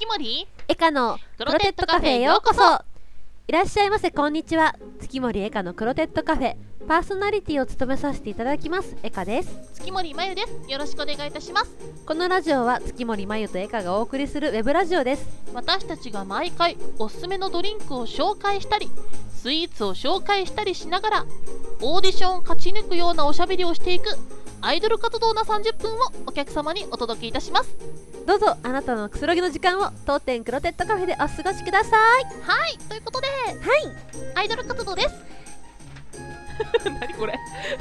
月森？エカのクロテッドカフェへようこそ。いらっしゃいませこんにちは。月森エカのクロテッドカフェ。パーソナリティを務めさせていただきますエカです。月森まゆです。よろしくお願いいたします。このラジオは月森まゆとエカがお送りするウェブラジオです。私たちが毎回おすすめのドリンクを紹介したりスイーツを紹介したりしながらオーディションを勝ち抜くようなおしゃべりをしていくアイドル活動な30分をお客様にお届けいたしますどうぞあなたのくつろぎの時間を当店クロテッドカフェでお過ごしください。はいということではい。アイドル活動です。何これ？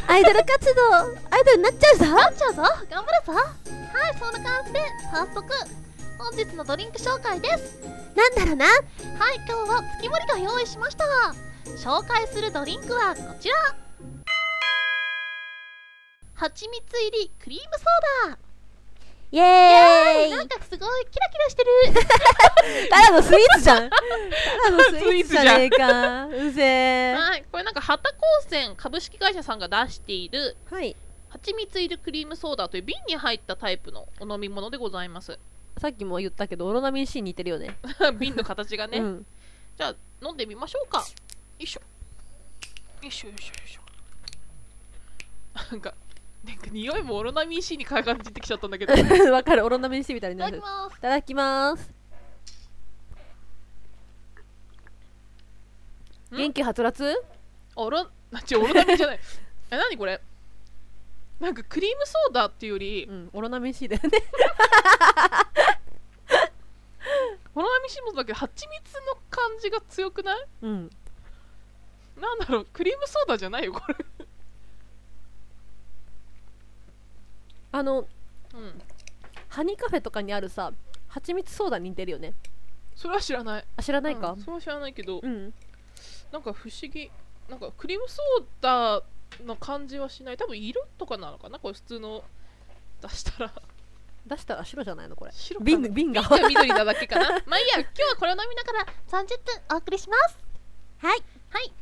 アイドル活動アイドルになっちゃうぞ。なっちゃうぞ。頑張るぞ。はいそんな感じで早速本日のドリンク紹介です。なんだろうな？はい今日は月森が用意しました。紹介するドリンクはこちら。蜂蜜入りクリームソーダイエーイ。なんかすごいキラキラしてる。ただのスイーツじゃん。ただのスイーツじゃねえか。うぜえはいこれなんか旗高専株式会社さんが出しているはい。蜂蜜入りクリームソーダという瓶に入ったタイプのお飲み物でございます。さっきも言ったけどオロナミン C に似てるよね。瓶の形がね、うん。じゃあ飲んでみましょうか。よいしょ。よいしょよいしょよいしょ。なんかなんか匂いもオロナミン C に感じてきちゃったんだけど。わかる。オロナミン C みたいになだるきます。いただきます。ん？元気はつらつ？オロなちオロナミンじゃない。え何これ？なんかクリームソーダっていうよりうんオロナミン C だよね。オロナミン C もだけど蜂蜜の感じが強くない？うん。なんだろうクリームソーダじゃないよこれあのうん。ハニーカフェとかにあるさ蜂蜜ソーダに似てるよね。それは知らない。あ知らないか？うんそれは知らないけど、うん。なんか不思議。なんかクリームソーダの感じはしない。多分色とかなのかな？これ普通の出したら。出したら白じゃないの？これ。白かな？瓶瓶が。じゃあ緑なだけかな？まあいいや今日はこれを飲みながら30分お送りします。はい。はい。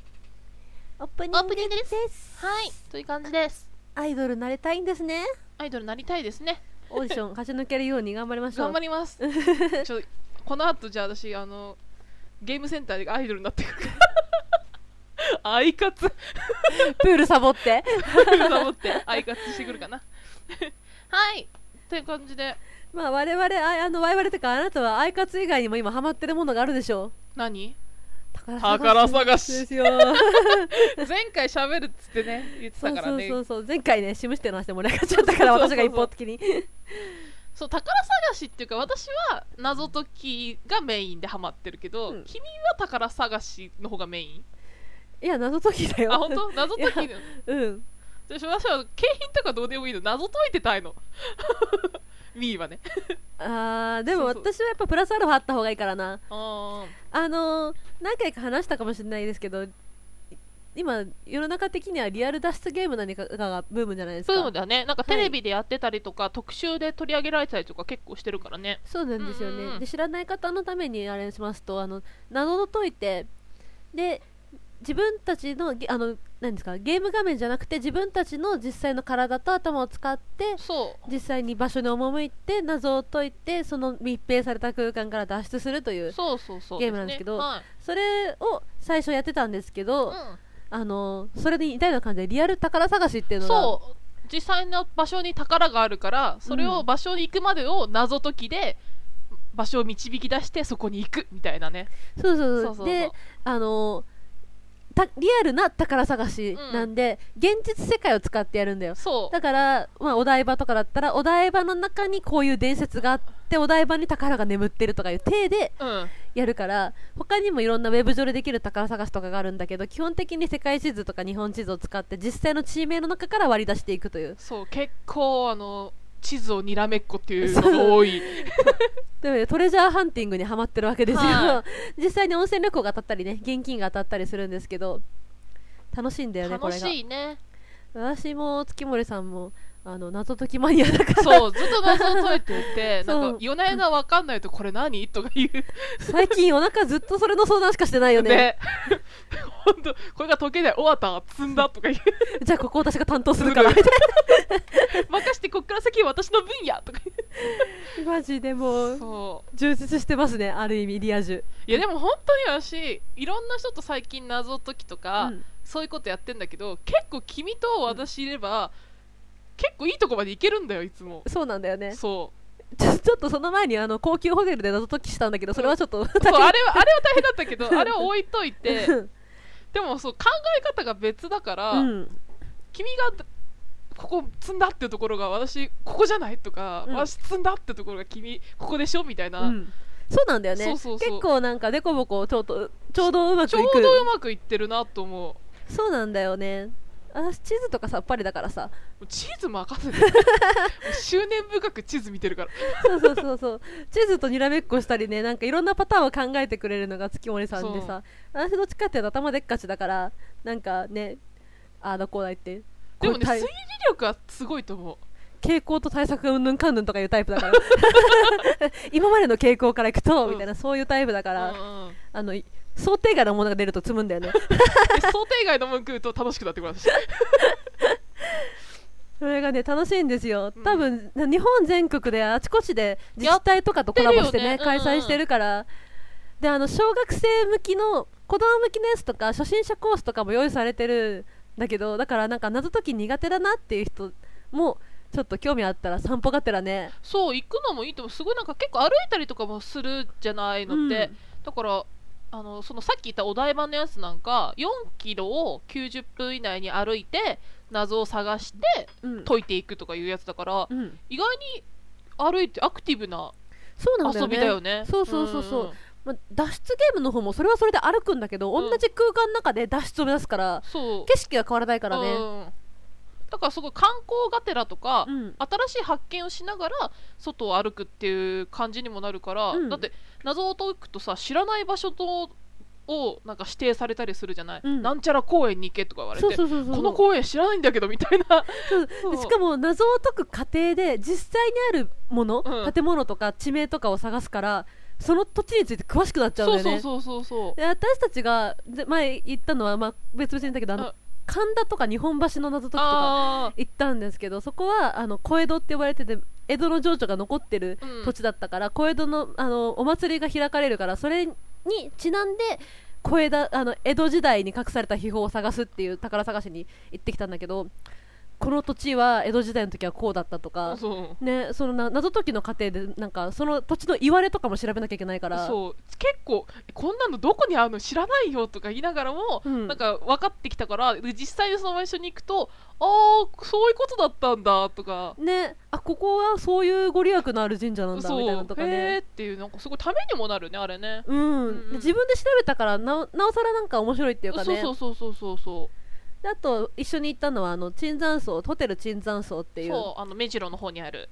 オープニングオープニングですです。はい。という感じですアイドルになりたいんですね。アイドルになりたいですね。オーディション 勝ち抜けるように頑張りましょう。頑張ります。ちょこの後じゃあ私あのゲームセンターでアイドルになってくるから。アイカツプールサボって。守ってアイカツしてくるかな。はい。という感じで。まあ我々ああの我々とかあなたはアイカツ以外にも今ハマってるものがあるでしょ何う。宝宝探しですよ。前回喋るっつってね言ってそうそうたからね。そうそう前回ねシムしての話で盛り上がっちゃったからそうそうそう。私が一方的に。そう宝探しっていうか私は謎解きがメインでハマってるけど、うん。君は宝探しの方がメイン？いや謎解きだよ。あ本当？謎解き？いうん。私私は景品とかどうでもいいの。謎解いてたいのミーはね。あーでもそうそう。私はやっぱプラスアルファあった方がいいからな。ああのー何回か話したかもしれないですけど今世の中的にはリアル脱出ゲーム何かがブームじゃないですか。ブームだね。なんかテレビでやってたりとか、特集で取り上げられたりとか結構してるからね。そうなんですよね、うんうんうん。で知らない方のためにあれしますとあの謎を解いてで自分たちのゲあの何ですか？ゲーム画面じゃなくて自分たちの実際の体と頭を使ってそう。実際に場所に赴いて謎を解いてその密閉された空間から脱出するというそうそうそうゲームなんですけどはい。それを最初やってたんですけど、うあのそれに似たような感じでリアル宝探しっていうん、のがそう。実際の場所に宝があるからそれを場所に行くまでを謎解きで場所を導き出してそこに行くみたいなね。そうそうそう。であのたリアルな宝探しなんで、現実世界を使ってやるんだよ。そう。だから、まあ、お台場とかだったらお台場の中にこういう伝説があってお台場に宝が眠ってるとかいう体でうん。やるから他にもいろんなウェブ上でできる宝探しとかがあるんだけど基本的に世界地図とか日本地図を使って実際の地名の中から割り出していくという。そう結構あの地図をにらめっこっていうのが多い。でもねトレジャーハンティングにはまってるわけですよ、は 実際に温泉旅行が当たったりね現金が当たったりするんですけど楽しいんだよねこ楽れが。しいね。私も月森さんもあの謎解きマニアだから。そうずっと謎を解いてて なんか夜な夜な分かんないとこれ何？とか言う。最近夜中ずっとそれの相談しかしてないよね。ね。本当これが解けない。終わった。積んだとか言う。じゃあここ私が担当するから。す任してこっから先は私の分野とか言マジでもううそう。充実してますねある意味リア充。いやでも本当に私いろんな人と最近謎解きとか、うん。そういうことやってんだけど結構君と私いれば、結構いいとこまで行けるんだよいつも。そうなんだよね。そちょちょっとその前にあの高級ホテルで謎解きしたんだけどそれはちょっとう。そうあれはあれは大変だったけど あれは置いといて。でもそう考え方が別だから、うん。君がここ積んだってところが私ここじゃないとか、うん。私積んだってところが君ここでしょ？みたいな、うん。そうなんだよね。結構なんかデコボコちょうどちょうどうまくちょいうくどうまくいってるなと思う。そうなんだよね私地図とかさっぱりだからさ。地図任せて。執念深く地図見てるから。そうそうそうそう。地図とにらめっこしたりねなんかいろんなパターンを考えてくれるのが月森さんでさ。私どっちかっていうと頭でっかちだからなんかねああだこうだ言ってでもね推理力はすごいと思う。傾向と対策がうんぬんかんぬんとかいうタイプだから。今までの傾向からいくと、うんみたいなそういうタイプだから、あのい想定外のものが出ると積むんだよね。で 想定外のもの食うと楽しくなってくる私。それがね楽しいんですよ。うん。多分、日本全国であちこちで自治体とかとコラボしてねね。開催してるから、であの小学生向きの子供向きのやつとか初心者コースとかも用意されてるんだけどだからなんか謎解き苦手だなっていう人もちょっと興味あったら散歩がてらね。そう行くのもいいと思う。すごいなんか結構歩いたりとかもするじゃないのって、だからあのそのさっき言ったお台場のやつなんか4キロを90分以内に歩いて謎を探してうん、解いていくとかいうやつだからうん、意外に歩いてアクティブなそうなんだよね。遊びだよね。そうそうそうそう。んん。まあ、脱出ゲームの方もそれはそれで歩くんだけど、うん。同じ空間の中で脱出を目指すからそう。景色が変わらないからね、うんだからすごい観光がてらとか、うん。新しい発見をしながら外を歩くっていう感じにもなるから、うん。だって謎を解くとさ知らない場所とをなんか指定されたりするじゃない、うん。なんちゃら公園に行けとか言われてこの公園知らないんだけどみたいな。しかも謎を解く過程で実際にあるもの、うん。建物とか地名とかを探すからその土地について詳しくなっちゃうんだよね。私たちがで前言ったのは、まあ、別々に言ったけどあのうん神田とか日本橋の謎解きとかあ行ったんですけどそこはあの小江戸って呼ばれてて江戸の情緒が残ってる土地だったから、小江戸のあのお祭りが開かれるからそれにちなんで小江戸あの江戸時代に隠された秘宝を探すっていう宝探しに行ってきたんだけどこの土地は江戸時代の時はこうだったとか、そう。ね、そのな謎解きの過程でなんかその土地の言われとかも調べなきゃいけないから。そう。結構こんなのどこにあるの知らないよとか言いながらも、うん。なんか分かってきたからで実際にその場所に行くとああそういうことだったんだとか。ね、あここはそういうご利益のある神社なんだみたいなのとかね。っていうなんかすごいためにもなるねあれね。うん。うん。で自分で調べたからなおなおさらなんか面白いっていうかね。そうそうそうそうそう。であと一緒に行ったのはあの椿山荘ホテル椿山荘っていう。そうあの目白の方にある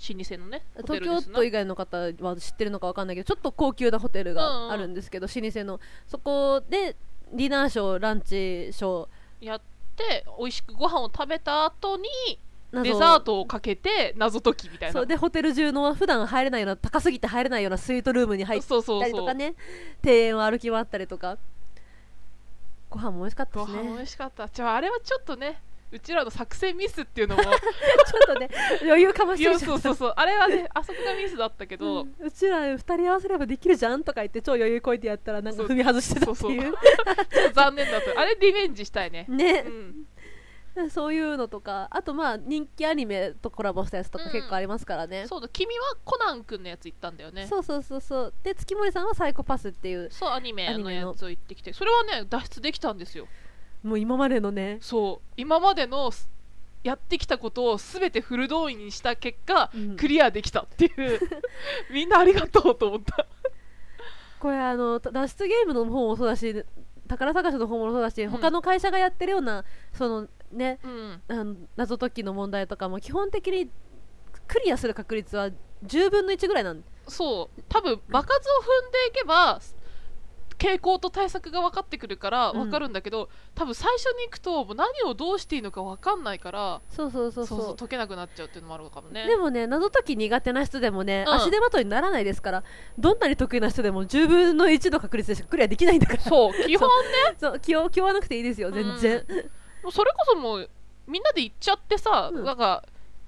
老舗のね東京都以外の方は知ってるのかわかん。ないけどちょっと高級なホテルがあるんですけど、老舗の。そこでディナーショーランチショーやって美味しくご飯を食べた後にデザートをかけて謎解きみたいな。そうでホテル中の普段入れないような高すぎて入れないようなスイートルームに入っそうそうたりとかね庭園を歩き回ったりとかご飯も美味しかったごですね飯美味しかった。じゃああれはちょっとねうちらの作戦ミスっていうのも。ちょっとね余裕かましてそうそうそうあれはねあそこがミスだったけど、うん。うちら2人合わせればできるじゃんとか言って超余裕こいてやったらなんか踏み外してたっていう。ちょっと残念だった。あれリベンジしたいね、ね。う、ん、そういうのとかあとまあ人気アニメとコラボしたやつとかうん。結構ありますからね、そうだ君はコナン君のやつ行ったんだよね。そうそうそうそう。で月森さんはサイコパスっていうそうアニメののやつを行ってきて。それはね脱出できたんですよ。もう今までのね、そう。今までのすやってきたことを全てフル動員にした結果、うん。クリアできたっていう。みんなありがとうと思った。これあの脱出ゲームの方もそうだし宝探しの方もそうだし、うん。他の会社がやってるようなそのねうん。謎解きの問題とかも基本的にクリアする確率は10分の1ぐらいなんそう。多分場数を踏んでいけば傾向と対策が分かってくるからうん。分かるんだけど、多分最初に行くともう何をどうしていいのか分かんないからそうそうそうそう。解けなくなっちゃうっていうのもあるのかもね。でもね謎解き苦手な人でもね、うん。足手まといにならないですからどんなに得意な人でも10分の1の確率でしかクリアできないんだから。そう基本 そう気を気負わなくていいですよ全然、もうそれこそもうみんなで行っちゃってさ、うん。なんか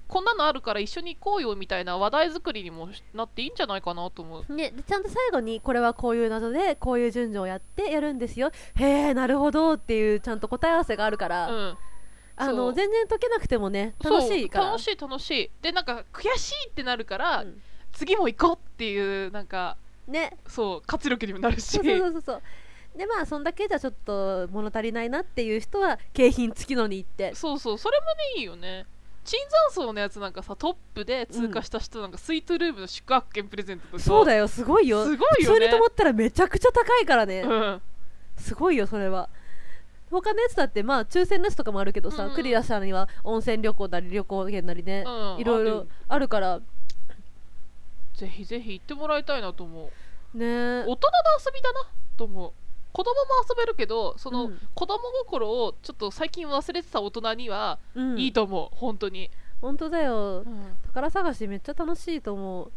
こんなのあるから一緒に行こうよみたいな話題作りにもなっていいんじゃないかなと思う。ね、でちゃんと最後にこれはこういう謎でこういう順序をやってやるんですよ。へえなるほどっていうちゃんと答え合わせがあるから、うん。あの全然解けなくてもね楽しいから。楽しい楽しい。でなんか悔しいってなるから、うん。次も行こうっていうなんかね。そう活力にもなるし。そうそうそうそうでまあそんだけじゃちょっと物足りないなっていう人は景品付きのに行って。そうそうそれもねいいよね。椿山荘のやつなんかさトップで通過した人なんかスイートルームの宿泊券プレゼントとかそうだよすごいよ。すごいよね。普通に泊まったらめちゃくちゃ高いからね、うん。すごいよそれは。他のやつだってまあ抽選のやつとかもあるけどさ、うん。クリアしたのには温泉旅行なり旅行券なりね、うん。いろいろある。あるから。ぜひぜひ行ってもらいたいなと思う。ね。大人の遊びだなと思う子供も遊べるけどその、うん。子供心をちょっと最近忘れてた大人にはうん。いいと思う、本当に、本当だよ。うん。宝探しめっちゃ楽しいと思う。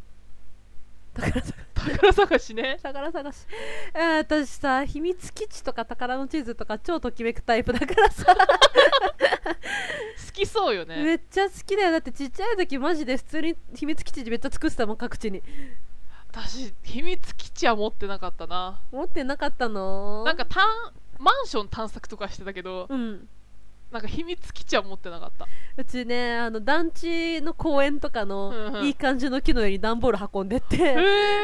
宝探し宝探しね。宝探し。えー私さ秘密基地とか宝の地図とか超ときめくタイプだからさ。好きそうよね。めっちゃ好きだよ。だってちっちゃい時マジで普通に秘密基地めっちゃ作ってたもん各地に私秘密基地は持ってなかったな。持ってなかったの？なんか探マンション探索とかしてたけどうん。なんか秘密基地は持ってなかった。うちねあの団地の公園とかのうんうん。いい感じの木の上に段ボール運んでって、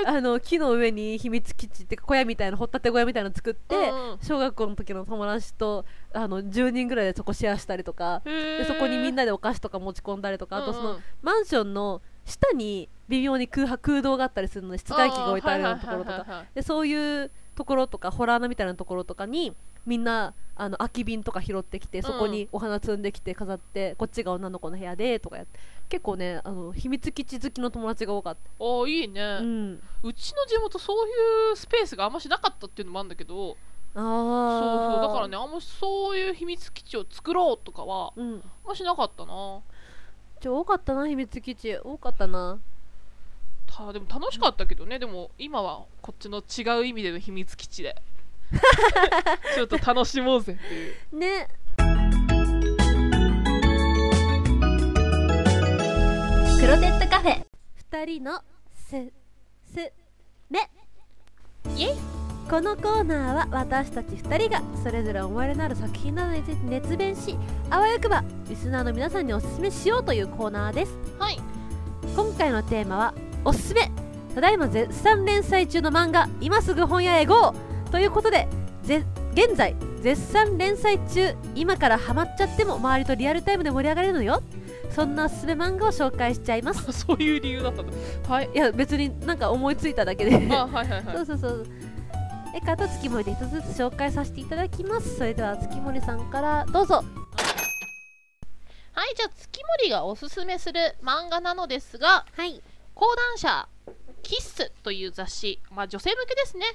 あの木の上に秘密基地って小屋みたいな掘ったて小屋みたいなの作って、うんうん。小学校の時の友達とあの10人ぐらいでそこシェアしたりとか。へでそこにみんななでお菓子とか持ち込んだりとか。あとその、うんうん。マンションの下に微妙に空白空洞があったりするので室外機が置いてあるようなところとか。でそういうところとかホラー穴みたいなところとかにみんなあの空き瓶とか拾ってきてそこにお花摘んできて飾って、こっちが女の子の部屋でとかやって結構ねあの秘密基地好きの友達が多かっおいいね、た、うん、うちの地元そういうスペースがあんましなかったっていうのもあるんだけどあそうあそう。だからねあんまそういう秘密基地を作ろうとかはうん。あんましなかったなちょ多かったな秘密基地。多かったな。たでも楽しかったけどね。でも今はこっちの違う意味での秘密基地で。ちょっと楽しもうぜっていう。ね。クロテッドカフェ。2人のすすめ。イエイこのコーナーは私たち2人がそれぞれ思い入れのある作品などについて熱弁しあわよくばリスナーの皆さんにおすすめしようというコーナーです。はい。今回のテーマはおすすめただいま絶賛連載中の漫画今すぐ本屋へ GO! ということでぜ現在絶賛連載中今からハマっちゃっても周りとリアルタイムで盛り上がれるのよ。そんなおすすめ漫画を紹介しちゃいます。そういう理由だったんだはいいや別になんか思いついただけで。あはいはいはい。そうそうそうえかと月森で一つずつ紹介させていただきます。それでは月森さんからどうぞ。はいじゃあ月森がおすすめする漫画なのですがはい。講談社キッスという雑誌、まあ、女性向けですね。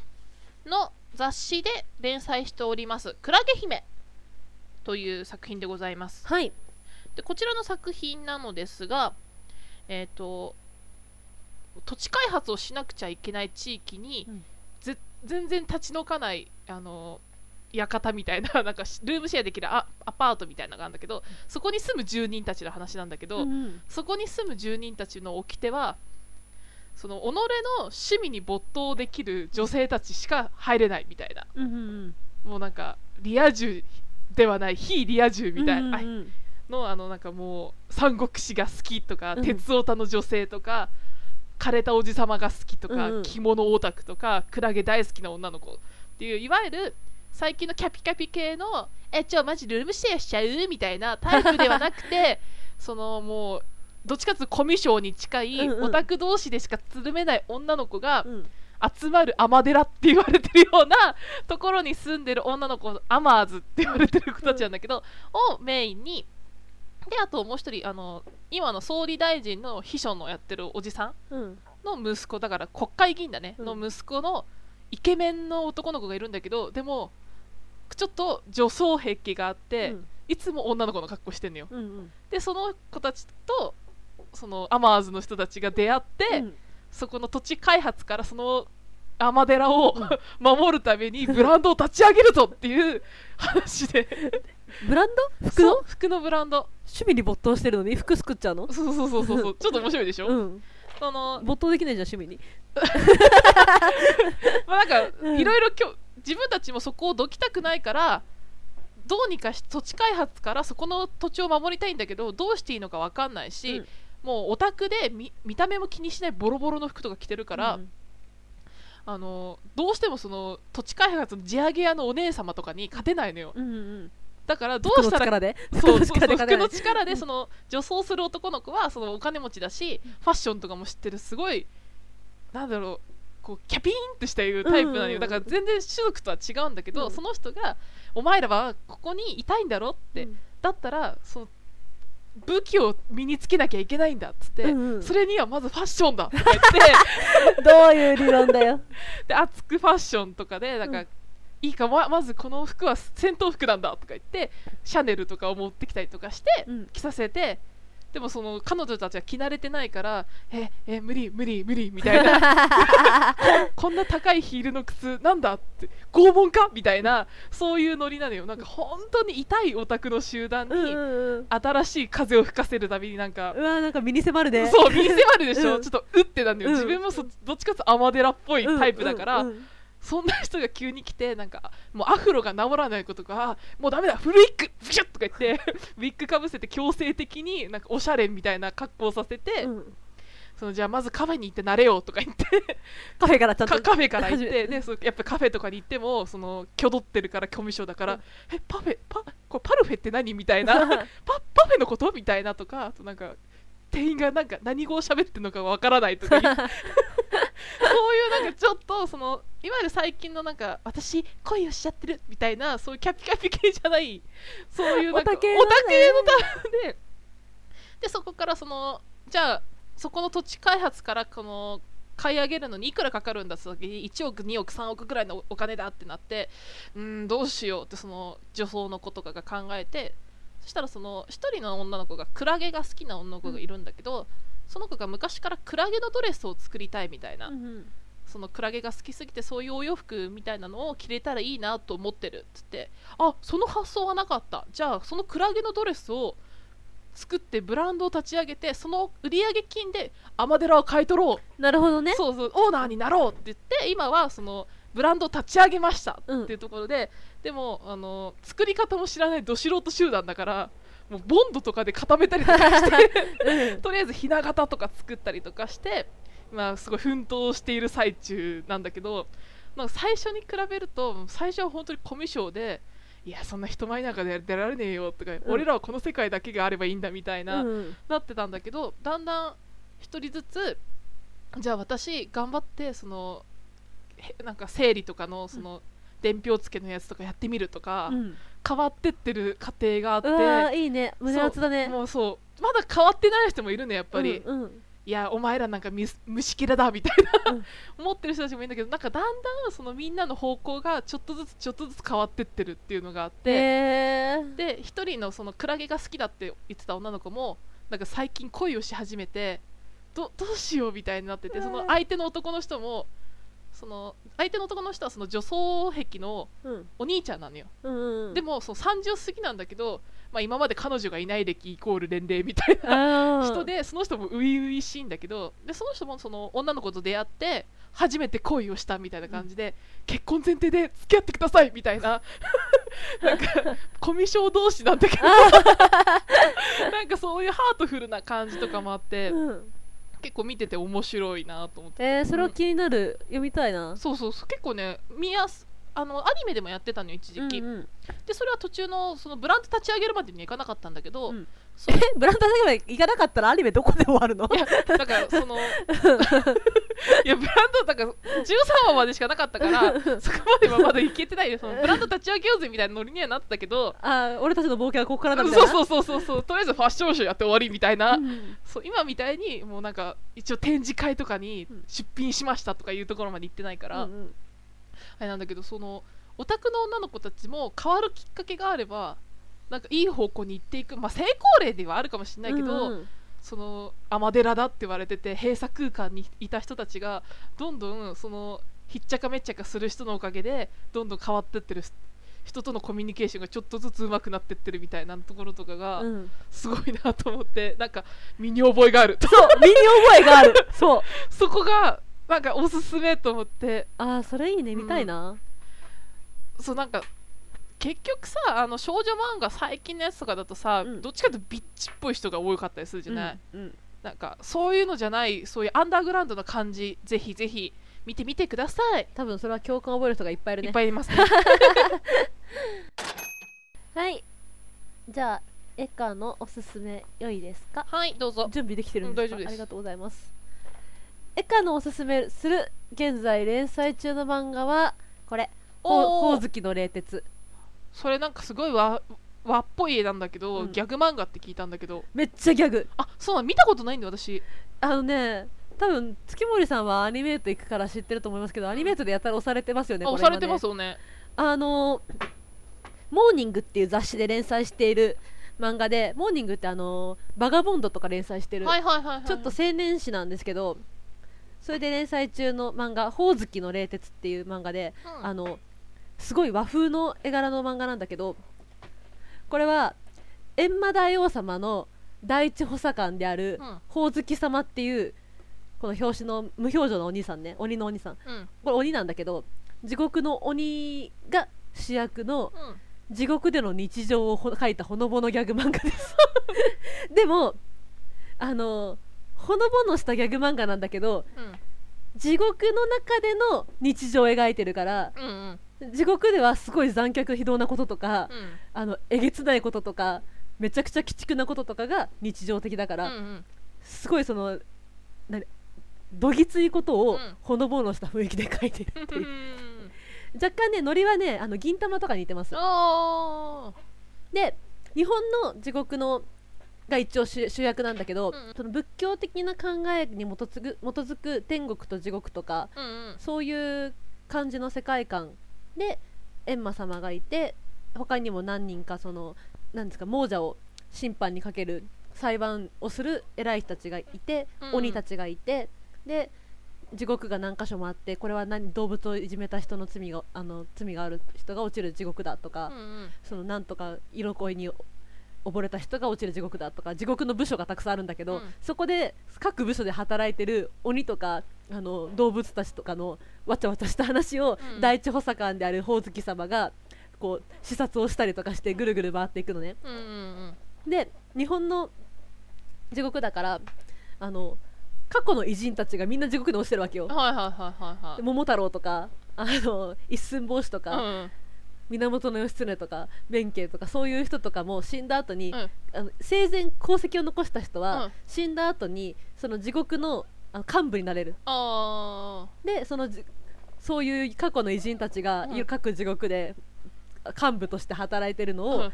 の雑誌で連載しております「クラゲ姫」という作品でございます。はい。でこちらの作品なのですがえっ、と土地開発をしなくちゃいけない地域に、うん。ぜ全然立ち退かないあの館みたいな なんかしルームシェアできるアアパートみたいなのがあるんだけどそこに住む住人たちの話なんだけど、うん。そこに住む住人たちの掟はその己の趣味に没頭できる女性たちしか入れないみたいな。うんうんもうなんかリア充ではない非リア充みたいな、うんうんうん。のあのなんかもう三国志が好きとか、うん。鉄オタの女性とか枯れたおじさまが好きとか、うん。うん着物オタクとかクラゲ大好きな女の子っていういわゆる最近のキャピキャピ系のえちょマジルームシェアしちゃう？みたいなタイプではなくて そのもうどっちかというとコミュ障に近いうんうん。オタク同士でしかつるめない女の子がうん。集まるアマデラって言われてるようなところに住んでる女の子アマーズって言われてる子たちなんだけど、をメインにであともう一人あの今の総理大臣の秘書のやってるおじさんうん。の息子だから国会議員だね、うん。の息子のイケメンの男の子がいるんだけどでもちょっと女装癖があって、うん。いつも女の子の格好してんのよ。うんうん。でその子たちとそのアマーズの人たちが出会って、うん。そこの土地開発からそのアマデラを、守るためにブランドを立ち上げるぞっていう話で。ブランド？服の？服のブランド。趣味に没頭してるのに？服作っちゃうの？そうそうそうそうそう。ちょっと面白いでしょ、うん。その没頭できないじゃん趣味に。まあなんかうん。いろいろ自分たちもそこをどきたくないからどうにかし土地開発からそこの土地を守りたいんだけどどうしていいのか分かんないし、うん。もうオタクで見見た目も気にしないボロボロの服とか着てるから、うんあのどうしてもその土地開発の地上げ屋のお姉様とかに勝てないのよ。うんうんだからどう服のしたら力でそう服のの力でその女装する男の子はそのお金持ちだしファッションとかも知ってるすごいなんだろうこうキャピーンとしたいうタイプなのよ、うんうんうん。だから全然種族とは違うんだけど、うん。その人がお前らはここにいたいんだろって、うん。だったらその武器を身につけなきゃいけないんだっつって、うんうん。それにはまずファッションだとか言って どういう理論だよ。で熱くファッションとかでなんか、うんいいかままずこの服は戦闘服なんだとか言ってシャネルとかを持ってきたりとかして、うん。着させてでもその彼女たちは着慣れてないからええ無理無理無理みたいな。こんな高いヒールの靴なんだって拷問かみたいなそういうノリなのよ。なんか本当に痛いオタクの集団にうんうんうん。新しい風を吹かせるたびになんかうわなんか身に迫るね。そう身に迫るでしょ、うん。ちょっとうってなんだよ、うん自分もそどっちかっていうとアマデラっぽいタイプだから、うんうんそんな人が急に来てなんかもうアフロが治らないことがもうダメだフルウィッグフシュッとか言って ウィッグかぶせて強制的になんかおしゃれみたいな格好をさせて、うん。そのじゃあまずカフェに行って慣れようとか言ってカフェからちゃんと。かカフェから行ってでそうやっぱカフェとかに行ってもその挙動ってるからコミュ障だから、うん。えパフェパこれパルフェって何みたいな。パパフェのことみたいなとかあとなんか店員がなんか何語を喋ってるのかわからないとか そういうなんかちょっとそのいわゆる最近のなんか私恋をしちゃってるみたいなそういうキャピキャピ系じゃないそういうなんかオタ系のタ系のターンででそこからそのじゃあそこの土地開発からこの買い上げるのにいくらかかるんだって時に1億2億3億ぐらいのお金だってなってうーんどうしようってその女装の子とかが考えてそしたらその1人の女の子がクラゲが好きな女の子がいるんだけど、その子が昔からクラゲのドレスを作りたいみたいな、うんうん。そのクラゲが好きすぎてそういうお洋服みたいなのを着れたらいいなと思ってるっつってあその発想はなかった。じゃあそのクラゲのドレスを作ってブランドを立ち上げてその売上金でアマデラを買い取ろう。なるほどね。そうそうオーナーになろうって言って今はそのブランドを立ち上げましたうん。っていうところで、でもあの作り方も知らないど素人集団だからもうボンドとかで固めたりとかして とりあえずひな形とか作ったりとかして、まあ、すごい奮闘している最中なんだけどなんか最初に比べると最初は本当にコミュ障でいやそんな人前なんかで出られねえよとか、俺らはこの世界だけがあればいいんだみたいな、うん。なってたんだけどだんだん一人ずつじゃあ私頑張ってそのへなんか生理とかのその伝票付けのやつとかやってみるとか、うん。変わってってる過程があって。いいね。胸熱だね。もうそう。まだ変わってない人もいるねやっぱり、うんうん。いやお前らなんかみ虫けらだみたいな、うん。思ってる人たちもいるんだけどなんかだんだんそのみんなの方向がちょっとずつちょっとずつ変わってってるっていうのがあって、で一人のそのクラゲが好きだって言ってた女の子もなんか最近恋をし始めてどどうしようみたいになっててその相手の男の人もその相手の男の人はその女装癖のうん。お兄ちゃんなのよ、うんうんでもその30過ぎなんだけど、まあ、今まで彼女がいない歴イコール年齢みたいな人でその人も初々しいんだけどでその人もその女の子と出会って初めて恋をしたみたいな感じで、結婚前提で付き合ってくださいみたいな。なんかコミュ障同士なんだけど。なんかそういうハートフルな感じとかもあって、うん結構見てて面白いなと思って、えーそれは気になる。読みたいな。そうそうそう。結構ね見やすあのアニメでもやってたのよ一時期、うんうん。でそれは途中のそのブランド立ち上げるまでにはいかなかったんだけど、うん。えブランドだけまで行かなかったらアニメどこで終わるの？いやだからその いやブランドだから13話までしかなかったからそこまではまだいけてないよ。そのブランド立ち上げようぜみたいなノリにはなったけどあー俺たちの冒険はここからだみたいな？そうそうそうそうそう。とりあえずファッションショーやって終わりみたいな、うん。そう今みたいにもうなんか一応展示会とかに出品しましたとかいうところまで行ってないから、うんうんあれなんだけどそのオタクの女の子たちも変わるきっかけがあればなんかいい方向に行っていく、まあ、成功例ではあるかもしれないけど、うんうん。そのアマデラだって言われてて閉鎖空間にいた人たちがどんどんそのひっちゃかめっちゃかする人のおかげでどんどん変わってってる人とのコミュニケーションがちょっとずつ上手くなってってるみたいなところとかがうん。すごいなと思ってなんか身に覚えがある。そう身に覚えがある。そう。そこがなんかおすすめと思って。ああそれいいね。見たいな、そうなんか結局さあの少女漫画最近のやつとかだとさ、うん。どっちかというとビッチっぽい人が多かったりするじゃない、うんうん。なんかそういうのじゃないそういうアンダーグラウンドな感じぜひぜひ見てみてください、多分それは共感を覚える人がいっぱいいるね。いっぱいいますね。はい。じゃあエカのおすすめ良いですか？はいどうぞ。準備できてるんですか、うん大丈夫です。ありがとうございますエカのおすすめする現在連載中の漫画はこれ。ほおずきの冷徹。それなんかすごい和和っぽい絵なんだけど、うん。ギャグ漫画って聞いたんだけど。めっちゃギャグ。あそうなの見たことないんだよ私。あのね多分月森さんはアニメート行くから知ってると思いますけどアニメートでやったら押されてますよねあこれ押されてます今よね。あのモーニングっていう雑誌で連載している漫画でモーニングってあのバガボンドとか連載してる、はいはいはい、はい、ちょっと青年誌なんですけどそれで連載中の漫画「ほおずきの冷徹」っていう漫画で、うん。あのすごい和風の絵柄の漫画なんだけどこれは閻魔大王様の第一補佐官であるうん。ほおずき様っていうこの表紙の無表情のお兄さんね鬼のお兄さん。うん。これ鬼なんだけど地獄の鬼が主役のうん。地獄での日常をほ書いたほのぼのギャグ漫画です。でもあのほのぼのしたギャグ漫画なんだけどうん。地獄の中での日常を描いてるからうんうん。地獄ではすごい残虐非道なこととか、うん。あのえげつないこととかめちゃくちゃ鬼畜なこととかが日常的だから、うんうん。すごいその何どぎついことをうん。ほのぼのした雰囲気で書いてるってういう。ん。若干ねノリはねあの銀玉とかに似てます。あで日本の地獄のが一応主主役なんだけど、うん。その仏教的な考えに基づく基づく天国と地獄とかーうんうん。そういう感じの世界観で閻魔様がいて他にも何人かそのなんですか亡者を審判にかける裁判をする偉い人たちがいて、うん鬼たちがいてで地獄が何箇所もあってこれは何動物をいじめた人の罪があの罪がある人が落ちる地獄だとか、うんうん。そのなんとか色恋に溺れた人が落ちる地獄だとか地獄の部署がたくさんあるんだけど、うん。そこで各部署で働いてる鬼とかあの動物たちとかのわちゃわちゃした話を、うん。第一補佐官であるほおずき様がこう視察をしたりとかしてぐるぐる回っていくのね。うんうんで日本の地獄だからあの過去の偉人たちがみんな地獄に落ちてるわけよ。うんはいはいはいはいはい。で桃太郎とかあの一寸法師とか、うん源義経とか弁慶とかそういう人とかも死んだ後に、うん。あの生前功績を残した人は、うん。死んだ後にその地獄のあの幹部になれる。あでそのじそういう過去の偉人たちが、うん。各地獄で幹部として働いてるのを、ーうん。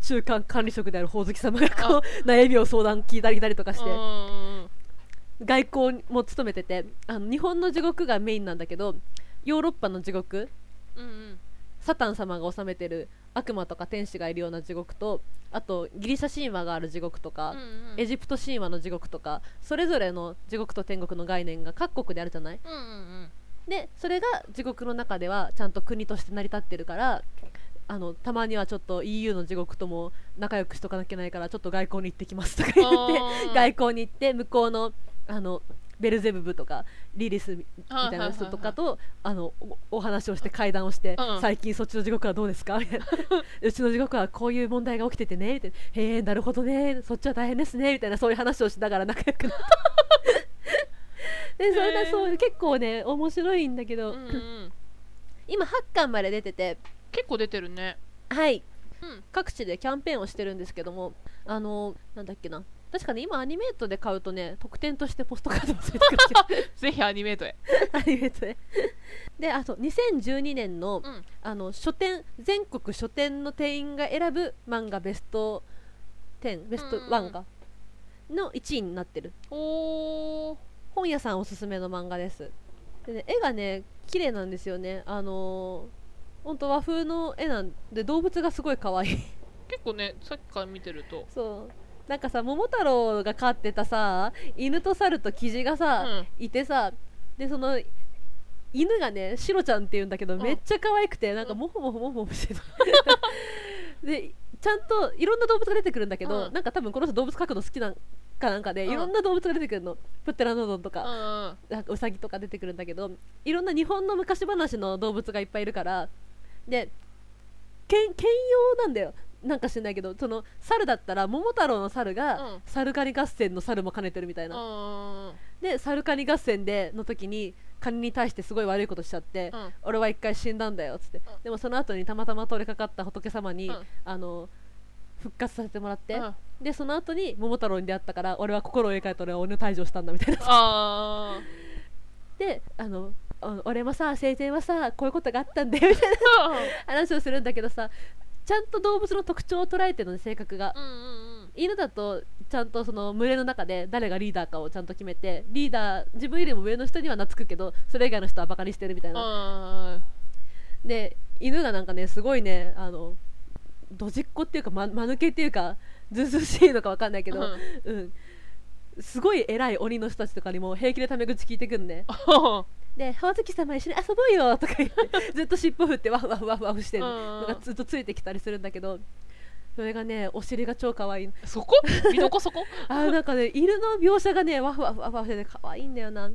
中間管理職であるほおずき様がこう悩みを相談聞いたりたりとかして、うん外交も務めててあの日本の地獄がメインなんだけどヨーロッパの地獄サタン様が治めてる悪魔とか天使がいるような地獄とあとギリシャ神話がある地獄とか、うんうん。エジプト神話の地獄とかそれぞれの地獄と天国の概念が各国であるじゃない？うんうんでそれが地獄の中ではちゃんと国として成り立ってるからあのたまにはちょっと EU の地獄とも仲良くしとかなきゃいけないからちょっと外交に行ってきますとか言って外交に行って向こうのあのベルゼブブとかリリスみみたいな人とかとあのおお話をして会談をして、うん。最近そっちの地獄はどうですか？みたいな。うちの地獄はこういう問題が起きててねみたいな。へえなるほどね。そっちは大変ですね。みたいなそういう話をしながら仲良くなった。でそれでそう結構ね面白いんだけど、うんうん 今8巻まで出てて。結構出てるね。はい。うん。各地でキャンペーンをしてるんですけどもあのなんだっけな確かに今アニメートで買うとね特典としてポストカードもついてくる ぜひアニメートへ。アニメート でであと2012年の,、うん。あの書店全国書店の店員が選ぶ漫画ベスト10ベスト1が、の1位になってる。本屋さんおすすめの漫画です。でね絵がね綺麗なんですよね。あのー、ほんと和風の絵なんで動物がすごい可愛い。結構ねさっきから見てると。そうなんかさ桃太郎が飼ってたさ犬と猿とキジがさ、いてさでその犬がねシロちゃんっていうんだけど、ん。めっちゃ可愛くてなんかモフモフモフモフしてた。でちゃんといろんな動物が出てくるんだけど、うん。なんか多分この人動物描くの好きなんかなんかで、うん。いろんな動物が出てくるの。プテラノドンとか,、うんうんなんかウサギとか出てくるんだけどいろんな日本の昔話の動物がいっぱいいるからで兼兼用なんだよなんか知んないけどその猿だったら桃太郎の猿が、うん。サルカニ合戦の猿も兼ねてるみたいな、うん。でサルカニ合戦での時にカニに対してすごい悪いことしちゃって、うん。俺は一回死んだんだよっつって、ん。でもその後にたまたま通りかかった仏様に、うんあの復活させてもらって、うん。でその後に桃太郎に出会ったから俺は心を入れ替えて俺は鬼の退治をしたんだみたいな。あであのあ俺もさ生前はさこういうことがあったんだよみたいな話をするんだけどさちゃんと動物の特徴を捉えてるのね性格がーうんうんうん。犬だとちゃんとその群れの中で誰がリーダーかをちゃんと決めてリーダー自分よりも上の人には懐くけどそれ以外の人はバカにしてるみたいな。あで犬がなんかねすごいねあのドジっ子っていうかま間抜けっていうかずうずうしいのかわかんないけど、うん。すごい偉い鬼の人たちとかにも平気でタメ口聞いてくんね。ー でほおずき様一緒に遊ぼうよとか言ってずっと尻尾振ってワフワフワフワフしてるのがずっとついてきたりするんだけどそれがねお尻が超可愛い。そこ？見どこそこ？あーなんかね犬の描写がねワフワフワフワフしてて可愛いんだよなー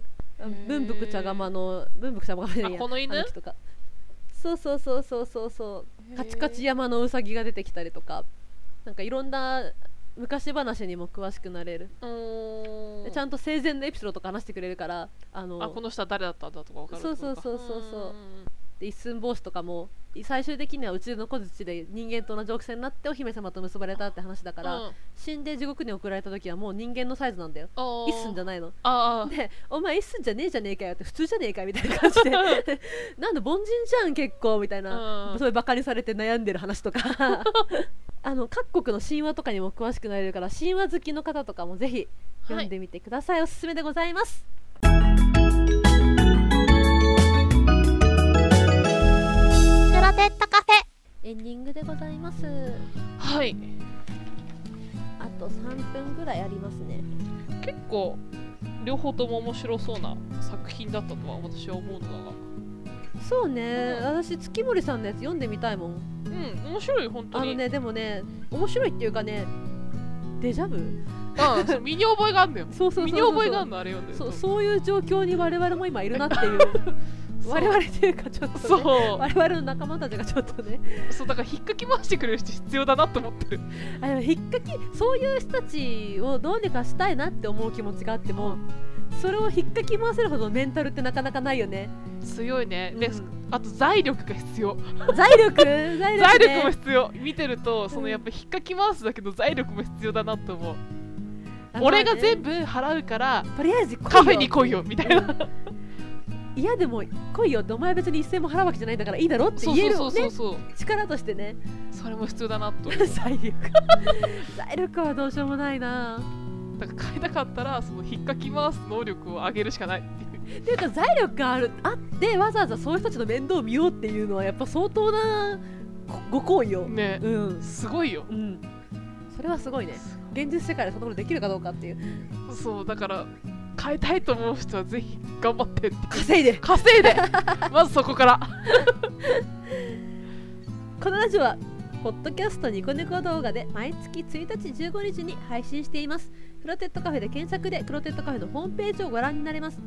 文福茶釜の文福茶釜じゃないこの犬？狸とか。そうそうそうそうそうそう。カチカチ山のうさぎが出てきたりとか。なんかいろんな昔話にも詳しくなれる。ちゃんと生前のエピソードとか話してくれるからあのあこの人は誰だったんだとか分かるそうそうそうそうそう。んで一寸法師とかも最終的にはうちの小槌で人間と同じ大きさになってお姫様と結ばれたって話だから、うん。死んで地獄に送られた時はもう人間のサイズなんだよ。一寸じゃないの。でお前一寸じゃねえじゃねえかよって普通じゃねえかみたいな感じで。なんだ凡人じゃん結構みたいな、うん。そういうバカにされて悩んでる話とか あの各国の神話とかにも詳しくなれるから神話好きの方とかもぜひ読んでみてください、おすすめでございます。クロテッドカフェ。エンディングでございます。はい。あと3分ぐらいありますね。結構両方とも面白そうな作品だったとは私は思うのだがそうね、うん。私月森さんのやつ読んでみたいもん。うん面白い本当に。あのねでもね面白いっていうかねデジャブ？うんそう身に覚えがあるんだよ。そうそうそうそう身に覚えがあるのあれ読んでそうそういう状況に我々も今いるなっていう。我々っていうかちょっと、ね、そう。我々の仲間たちがちょっとね。そうだから引っかき回してくれる人必要だなと思ってる。あでも引っかきそういう人たちをどうにかしたいなって思う気持ちがあってもそれを引っかき回せるほどのメンタルってなかなかないよね。強いね。で、うん。あと財力が必要。財力？財力,、ね、財力も必要。見てるとそのやっぱ引っかき回すだけど財力も必要だなと思う、俺がね全部払うからとりあえずカフェに来いよみたいな。うん。嫌でも来いよ。ってお前別に一銭も払うわけじゃないんだからいいだろって言えるね。そうそうそう。力としてね。それも必要だなと。財力。財力はどうしようもないなだから変えたかったらその引っかき回す能力を上げるしかないっていう。っていうか財力がある。あってわざわざそういう人たちの面倒を見ようっていうのはやっぱ相当なごご厚意よ、ね。うん。すごいよ。うん。それはすごいね。現実世界でそんなことできるかどうかっていう。そうだから変えたいと思う人はぜひ頑張ってって。稼いで。稼いで。まずそこから。このラジオはポッドキャストニコニコ動画で毎月1日15日に配信していますクロテッドカフェで検索でクロテッドカフェのホームページをご覧になれます。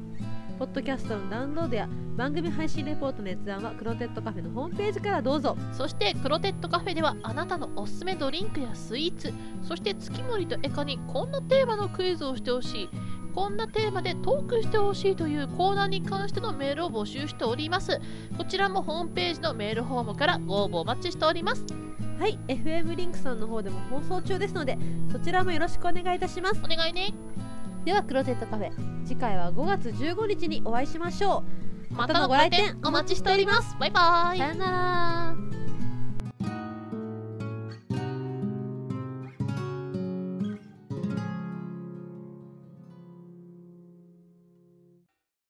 ポッドキャストのダウンロードや番組配信レポートの閲覧はクロテッドカフェのホームページからどうぞ。そしてクロテッドカフェではあなたのおすすめドリンクやスイーツそして月森とエカにこんなテーマのクイズをしてほしい。こんなテーマでトークしてほしいというコーナーに関してのメールを募集しております。こちらもホームページのメールフォームからご応募お待ちしております。はい FM リンクさんの方でも放送中ですのでそちらもよろしくお願いいたします。お願いね。ではクロテッドカフェ次回は5月15日にお会いしましょう。またのご来店お待ちしております。バイバイ。さよなら